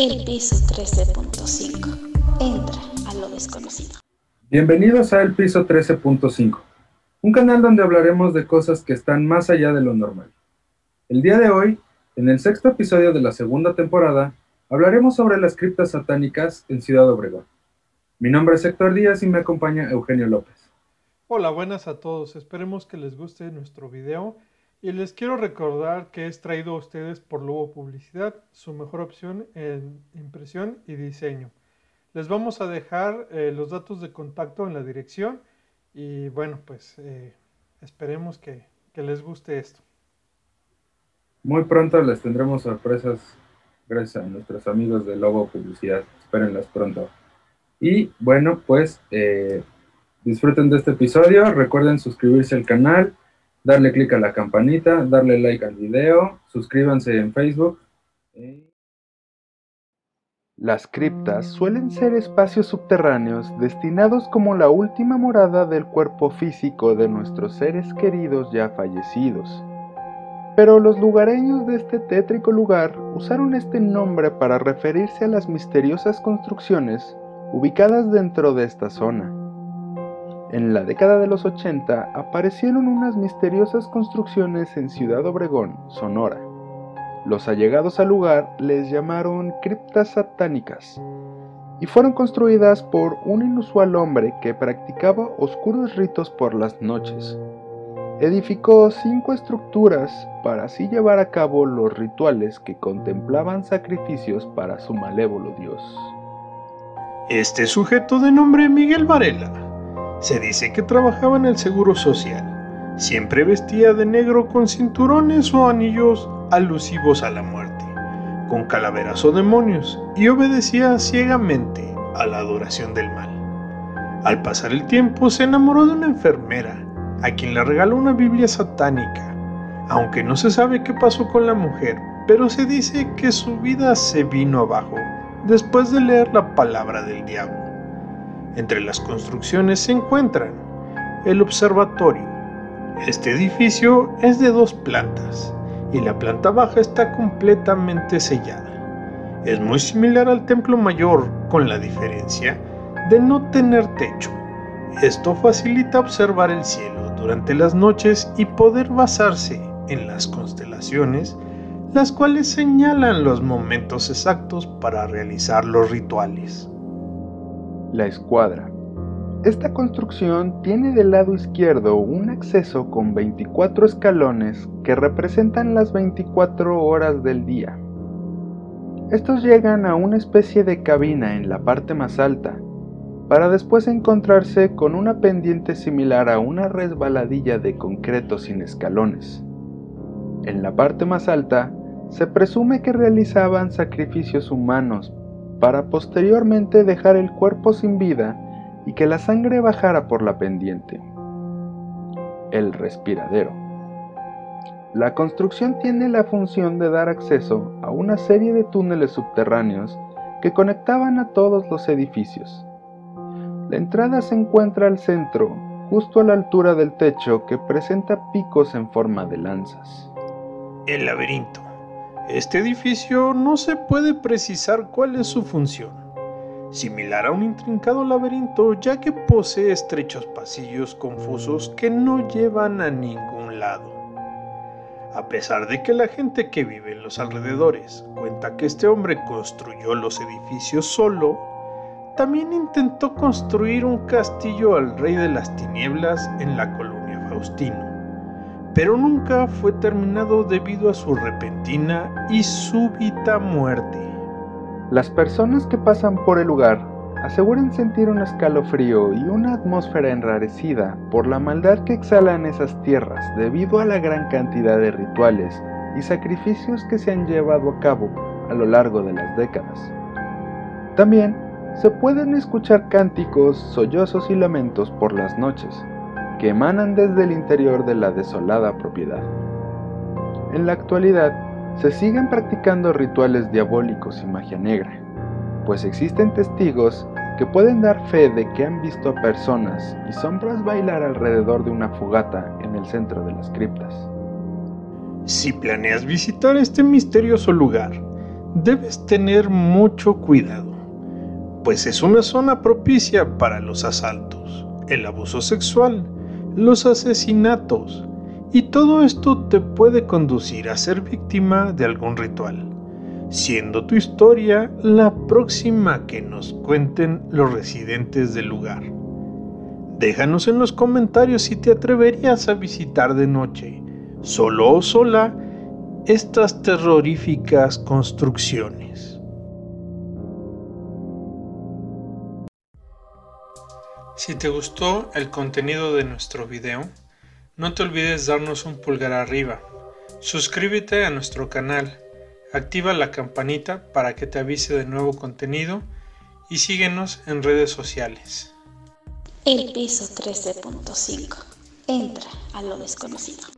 El piso 13.5. Entra a lo desconocido. Bienvenidos a El piso 13.5, un canal donde hablaremos de cosas que están más allá de lo normal. El día de hoy, en el sexto episodio de la segunda temporada, hablaremos sobre las criptas satánicas en Ciudad Obregón. Mi nombre es Héctor Díaz y me acompaña Eugenio López. Hola, buenas a todos. Esperemos que les guste nuestro video y les quiero recordar que es traído a ustedes por Lobo Publicidad, su mejor opción en impresión y diseño. Les vamos a dejar eh, los datos de contacto en la dirección y bueno, pues eh, esperemos que, les guste esto. Muy pronto les tendremos sorpresas gracias a nuestros amigos de Lobo Publicidad. Espérenlas pronto. Y bueno, pues eh, disfruten de este episodio. Recuerden suscribirse al canal, darle clic a la campanita, darle like al video, suscríbanse en Facebook. Las criptas suelen ser espacios subterráneos destinados como la última morada del cuerpo físico de nuestros seres queridos ya fallecidos. Pero los lugareños de este tétrico lugar usaron este nombre para referirse a las misteriosas construcciones ubicadas dentro de esta zona. En la década de los 80 aparecieron unas misteriosas construcciones en Ciudad Obregón, Sonora. Los allegados al lugar les llamaron criptas satánicas y fueron construidas por un inusual hombre que practicaba oscuros ritos por las noches. Edificó cinco estructuras para así llevar a cabo los rituales que contemplaban sacrificios para su malévolo dios. Este sujeto de nombre Miguel Varela se dice que trabajaba en el Seguro Social. Siempre vestía de negro con cinturones o anillos alusivos a la muerte, con calaveras o demonios, y obedecía ciegamente a la adoración del mal. Al pasar el tiempo se enamoró de una enfermera, a quien le regaló una Biblia satánica, aunque no se sabe qué pasó con la mujer, pero se dice que su vida se vino abajo después de leer la palabra del diablo. Entre las construcciones se encuentran el observatorio. Este edificio es de dos plantas y la planta baja está completamente sellada. Es muy similar al templo mayor con la diferencia de no tener techo. Esto facilita observar el cielo durante las noches y poder basarse en las constelaciones las cuales señalan los momentos exactos para realizar los rituales. La escuadra. Esta construcción tiene del lado izquierdo un acceso con 24 escalones que representan las 24 horas del día. Estos llegan a una especie de cabina en la parte más alta, para después encontrarse con una pendiente similar a una resbaladilla de concreto sin escalones. En la parte más alta se presume que realizaban sacrificios humanos para posteriormente dejar el cuerpo sin vida y que la sangre bajara por la pendiente. El respiradero. La construcción tiene la función de dar acceso a una serie de túneles subterráneos que conectaban a todos los edificios. La entrada se encuentra al centro, justo a la altura del techo que presenta picos en forma de lanzas. El laberinto. Este edificio no se puede precisar cuál es su función, similar a un intrincado laberinto ya que posee estrechos pasillos confusos que no llevan a ningún lado. A pesar de que la gente que vive en los alrededores cuenta que este hombre construyó los edificios solo, también intentó construir un castillo al rey de las tinieblas en la colonia Faustino pero nunca fue terminado debido a su repentina y súbita muerte. Las personas que pasan por el lugar aseguran sentir un escalofrío y una atmósfera enrarecida por la maldad que exhalan esas tierras debido a la gran cantidad de rituales y sacrificios que se han llevado a cabo a lo largo de las décadas. También se pueden escuchar cánticos, sollozos y lamentos por las noches, que emanan desde el interior de la desolada propiedad. En la actualidad, se siguen practicando rituales diabólicos y magia negra, pues existen testigos que pueden dar fe de que han visto a personas y sombras bailar alrededor de una fogata en el centro de las criptas. Si planeas visitar este misterioso lugar, debes tener mucho cuidado, pues es una zona propicia para los asaltos, el abuso sexual, los asesinatos, y todo esto te puede conducir a ser víctima de algún ritual, siendo tu historia la próxima que nos cuenten los residentes del lugar. Déjanos en los comentarios si te atreverías a visitar de noche, solo o sola, estas terroríficas construcciones. Si te gustó el contenido de nuestro video, no te olvides darnos un pulgar arriba. Suscríbete a nuestro canal, activa la campanita para que te avise de nuevo contenido y síguenos en redes sociales. El piso 13.5. Entra a lo desconocido.